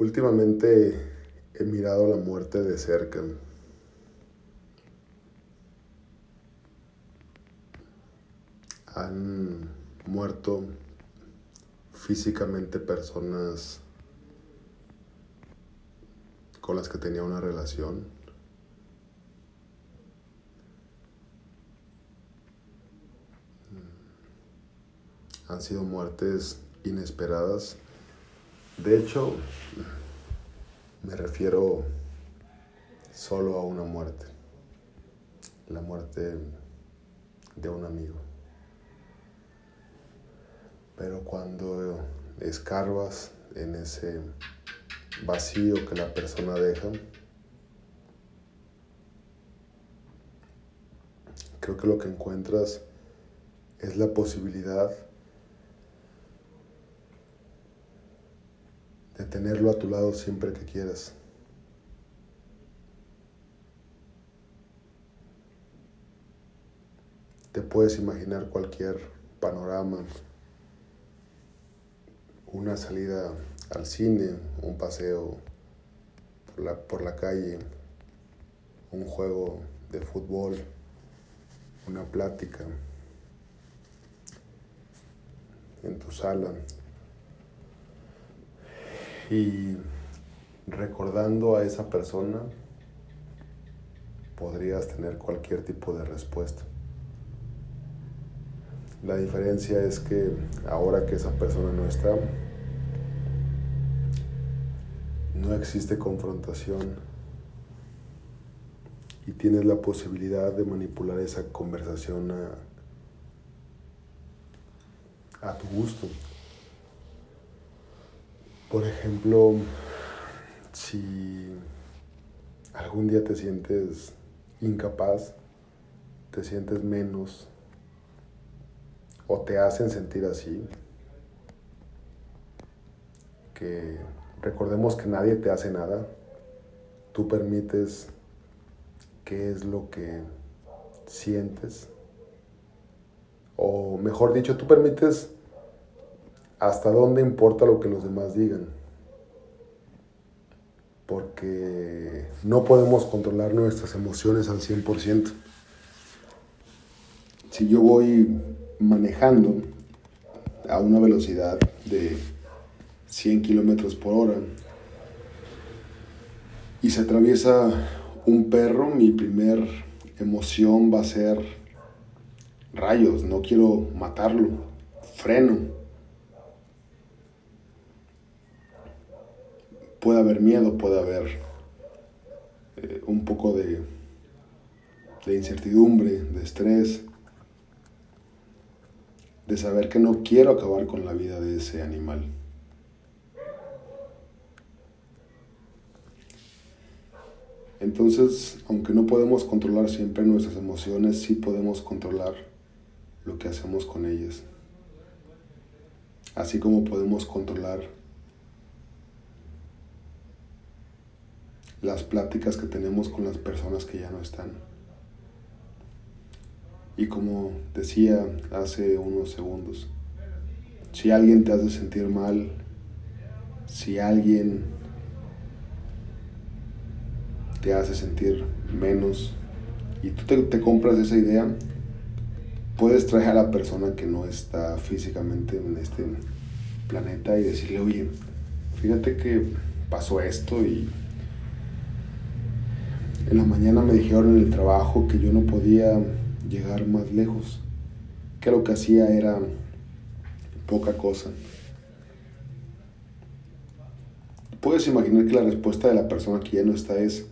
Últimamente he mirado la muerte de cerca. Han muerto físicamente personas con las que tenía una relación. Han sido muertes inesperadas de hecho, me refiero solo a una muerte, la muerte de un amigo. Pero cuando escarbas en ese vacío que la persona deja, creo que lo que encuentras es la posibilidad de tenerlo a tu lado siempre que quieras. Te puedes imaginar cualquier panorama, una salida al cine, un paseo por la, por la calle, un juego de fútbol, una plática en tu sala, y recordando a esa persona, podrías tener cualquier tipo de respuesta. La diferencia es que ahora que esa persona no está, no existe confrontación y tienes la posibilidad de manipular esa conversación a, a tu gusto. Por ejemplo, si algún día te sientes incapaz, te sientes menos o te hacen sentir así, que recordemos que nadie te hace nada, tú permites qué es lo que sientes, o mejor dicho, tú permites hasta dónde importa lo que los demás digan. Porque no podemos controlar nuestras emociones al 100%. Si yo voy manejando a una velocidad de 100 kilómetros por hora y se atraviesa un perro, mi primer emoción va a ser rayos, no quiero matarlo, freno puede haber miedo, puede haber eh, un poco de, de incertidumbre, de estrés, de saber que no quiero acabar con la vida de ese animal. Entonces, aunque no podemos controlar siempre nuestras emociones, sí podemos controlar lo que hacemos con ellas. Así como podemos controlar las pláticas que tenemos con las personas que ya no están. Y como decía hace unos segundos, si alguien te hace sentir mal, si alguien te hace sentir menos y tú te, compras esa idea, puedes traer a la persona que no está físicamente en este planeta y decirle, oye, fíjate que pasó esto y en la mañana me dijeron en el trabajo que yo no podía llegar más lejos, que lo que hacía era poca cosa. Puedes imaginar que la respuesta de la persona que ya no está es,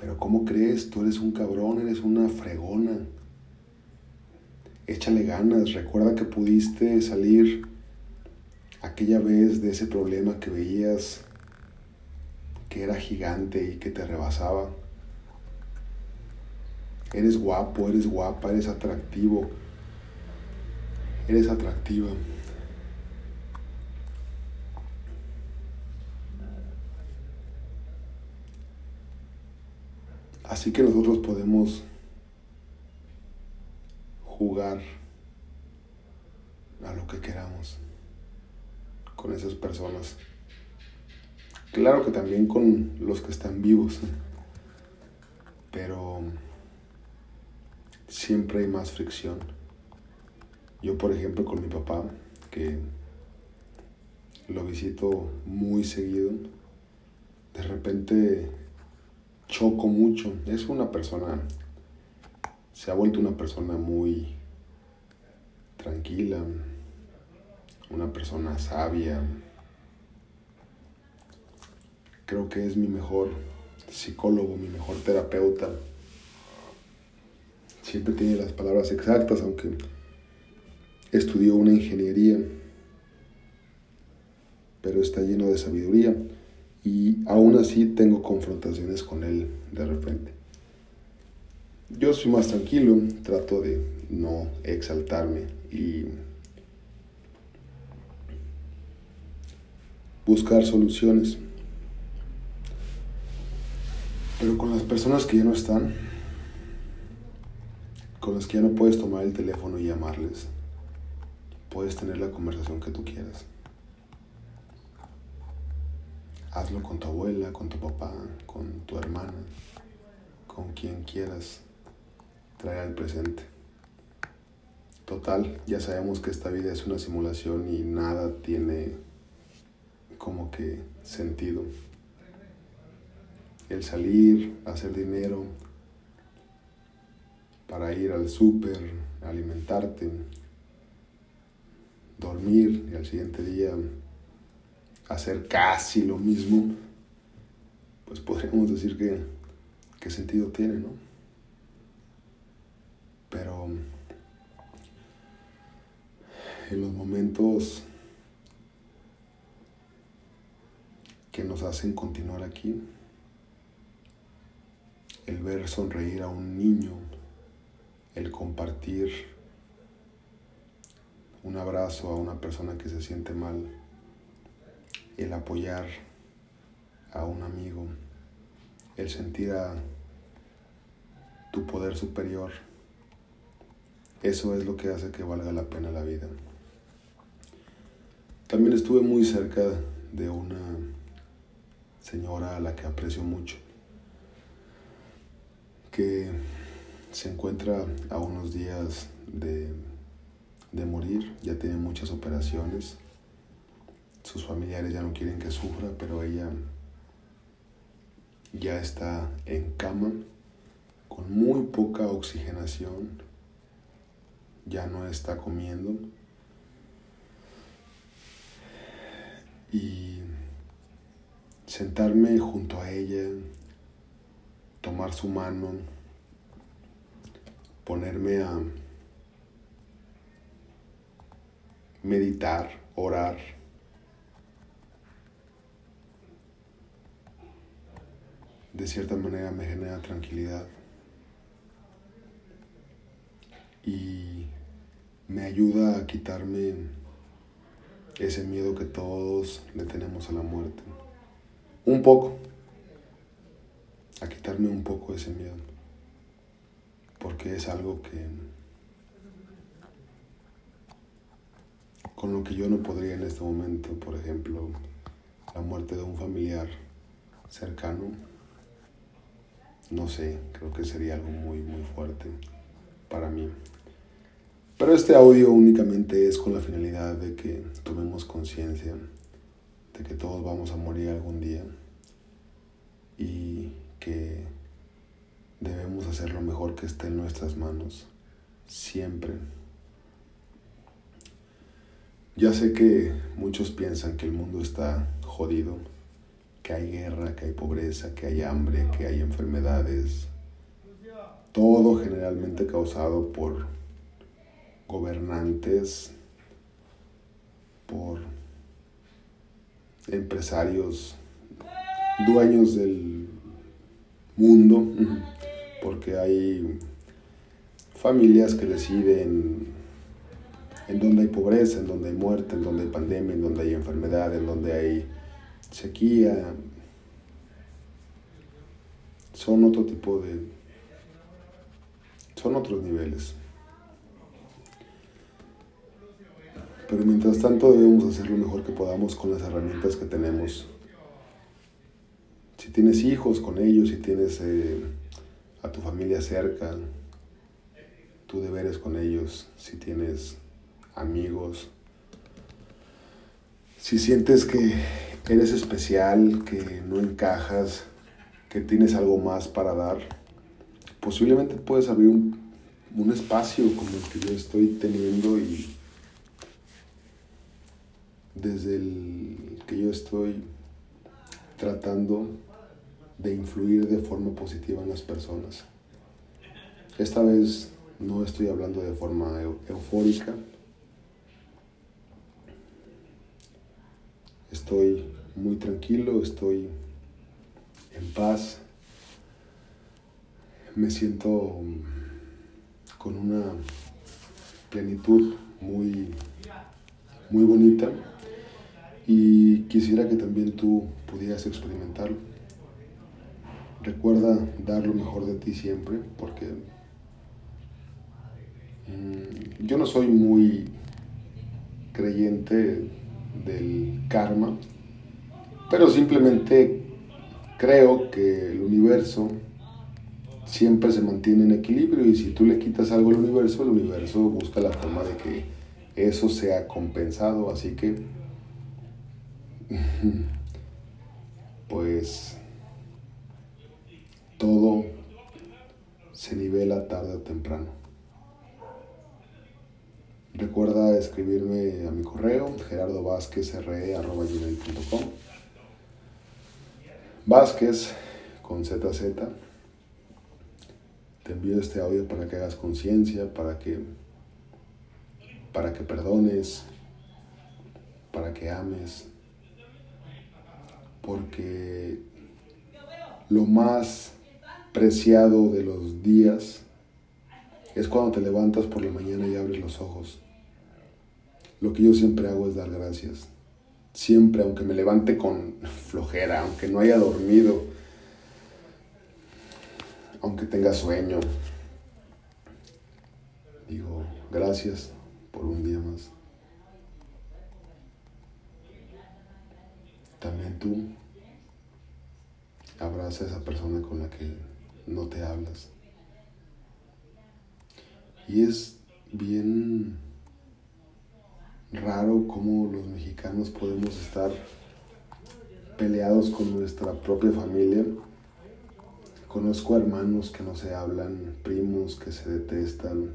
pero ¿cómo crees? Tú eres un cabrón, eres una fregona. Échale ganas, recuerda que pudiste salir aquella vez de ese problema que veías que era gigante y que te rebasaba. Eres guapo, eres guapa, eres atractivo. Eres atractiva. Así que nosotros podemos jugar a lo que queramos con esas personas. Claro que también con los que están vivos, pero siempre hay más fricción. Yo, por ejemplo, con mi papá, que lo visito muy seguido, de repente choco mucho. Es una persona, se ha vuelto una persona muy tranquila, una persona sabia. Creo que es mi mejor psicólogo, mi mejor terapeuta. Siempre tiene las palabras exactas, aunque estudió una ingeniería, pero está lleno de sabiduría y aún así tengo confrontaciones con él de repente. Yo soy más tranquilo, trato de no exaltarme y buscar soluciones. Pero con las personas que ya no están, con las que ya no puedes tomar el teléfono y llamarles, puedes tener la conversación que tú quieras. Hazlo con tu abuela, con tu papá, con tu hermana, con quien quieras traer al presente. Total, ya sabemos que esta vida es una simulación y nada tiene como que sentido. El salir, hacer dinero, para ir al súper, alimentarte, dormir y al siguiente día hacer casi lo mismo, pues podríamos decir que qué sentido tiene, ¿no? Pero en los momentos que nos hacen continuar aquí, el ver sonreír a un niño, el compartir un abrazo a una persona que se siente mal, el apoyar a un amigo, el sentir a tu poder superior, eso es lo que hace que valga la pena la vida. También estuve muy cerca de una señora a la que aprecio mucho, que se encuentra a unos días de, de morir, ya tiene muchas operaciones, sus familiares ya no quieren que sufra, pero ella ya está en cama con muy poca oxigenación, ya no está comiendo. Y sentarme junto a ella, tomar su mano, ponerme a meditar, orar. De cierta manera me genera tranquilidad y me ayuda a quitarme ese miedo que todos le tenemos a la muerte. Un poco. A quitarme un poco ese miedo. Porque es algo que... Con lo que yo no podría en este momento, por ejemplo, la muerte de un familiar cercano, no sé, creo que sería algo muy, muy fuerte para mí. Pero este audio únicamente es con la finalidad de que tomemos conciencia de que todos vamos a morir algún día y que debemos hacer lo mejor que esté en nuestras manos, siempre. Ya sé que muchos piensan que el mundo está jodido, que hay guerra, que hay pobreza, que hay hambre, que hay enfermedades, todo generalmente causado por gobernantes, por empresarios, dueños del mundo, porque hay familias que deciden en donde hay pobreza, en donde hay muerte, en donde hay pandemia, en donde hay enfermedad, en donde hay sequía. Son otro tipo de... Son otros niveles. Pero mientras tanto debemos hacer lo mejor que podamos con las herramientas que tenemos Si tienes hijos con ellos, si tienes eh, a tu familia cerca, tu deberes con ellos, si tienes amigos, si sientes que eres especial, que no encajas, que tienes algo más para dar, posiblemente puedes abrir un, un espacio como el que yo estoy teniendo y desde el que yo estoy tratando de influir de forma positiva en las personas. Esta vez no estoy hablando de forma eufórica. Estoy muy tranquilo, estoy en paz. Me siento con una plenitud muy, muy bonita y quisiera que también tú pudieras experimentarlo. Recuerda dar lo mejor de ti siempre porque mm, yo no soy muy creyente del karma, pero simplemente creo que el universo siempre se mantiene en equilibrio y si tú le quitas algo al universo, el universo busca la forma de que eso sea compensado. Así que, pues, todo se nivela tarde o temprano. Recuerda escribirme a mi correo gerardovázquezre.com Vázquez con ZZ te envío este audio para que hagas conciencia, para que, para que perdones, para que ames, porque lo más preciado de los días es cuando te levantas por la mañana y abres los ojos. Lo que yo siempre hago es dar gracias. Siempre, aunque me levante con flojera, aunque no haya dormido, aunque tenga sueño. Digo, gracias por un día más. También tú abraza a esa persona con la que no te hablas. Y es bien raro cómo los mexicanos podemos estar peleados con nuestra propia familia Conozco hermanos que no se hablan, primos que se detestan,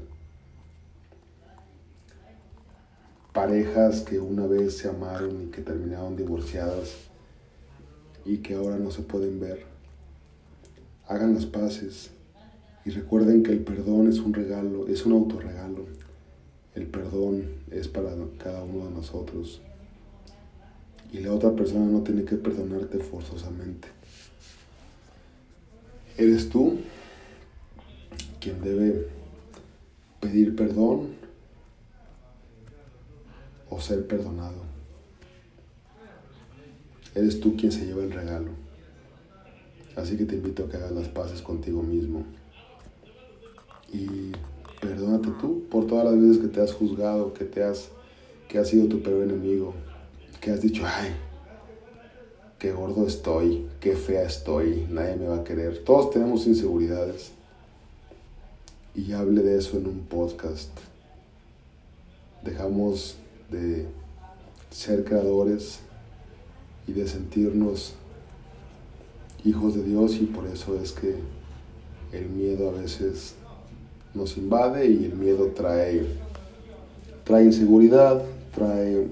parejas que una vez se amaron y que terminaron divorciadas y que ahora no se pueden ver. Hagan las paces y recuerden que el perdón es un regalo, es un autorregalo. El perdón es para cada uno de nosotros. Y la otra persona no tiene que perdonarte forzosamente. Eres tú quien debe pedir perdón o ser perdonado. Eres tú quien se lleva el regalo. Así que te invito a que hagas las paces contigo mismo. Y perdónate tú por todas las veces que te has juzgado, que te has que has sido tu peor enemigo, que has dicho, ay, qué gordo estoy, qué fea estoy, nadie me va a querer. Todos tenemos inseguridades. Y hable de eso en un podcast. Dejamos de ser creadores y de sentirnos hijos de Dios y por eso es que el miedo a veces nos invade y el miedo trae, trae inseguridad, trae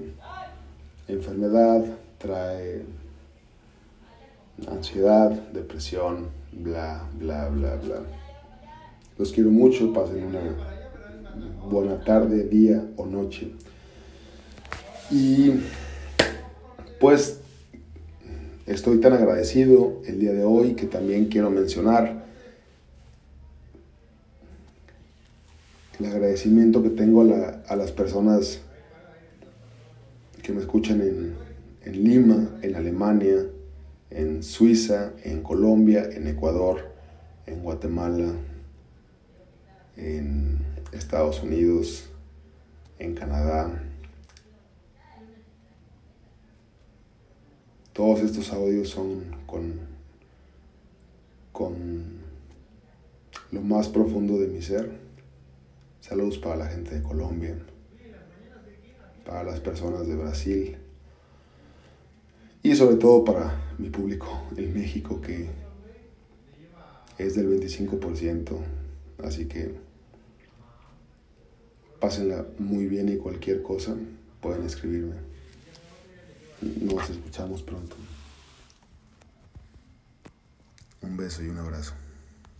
enfermedad, trae ansiedad, depresión, bla, bla, bla, bla. Los quiero mucho, pasen una buena tarde, día o noche. Y pues estoy tan agradecido el día de hoy que también quiero mencionar el agradecimiento que tengo a, las personas que me escuchan en, Lima, en Alemania, en Suiza, en Colombia, en Ecuador, en Guatemala, en Estados Unidos, en Canadá. Todos estos audios son con con lo más profundo de mi ser. Saludos para la gente de Colombia, para las personas de Brasil y sobre todo para mi público en México que es del 25%. Así que pásenla muy bien y cualquier cosa pueden escribirme. Nos escuchamos pronto. Un beso y un abrazo.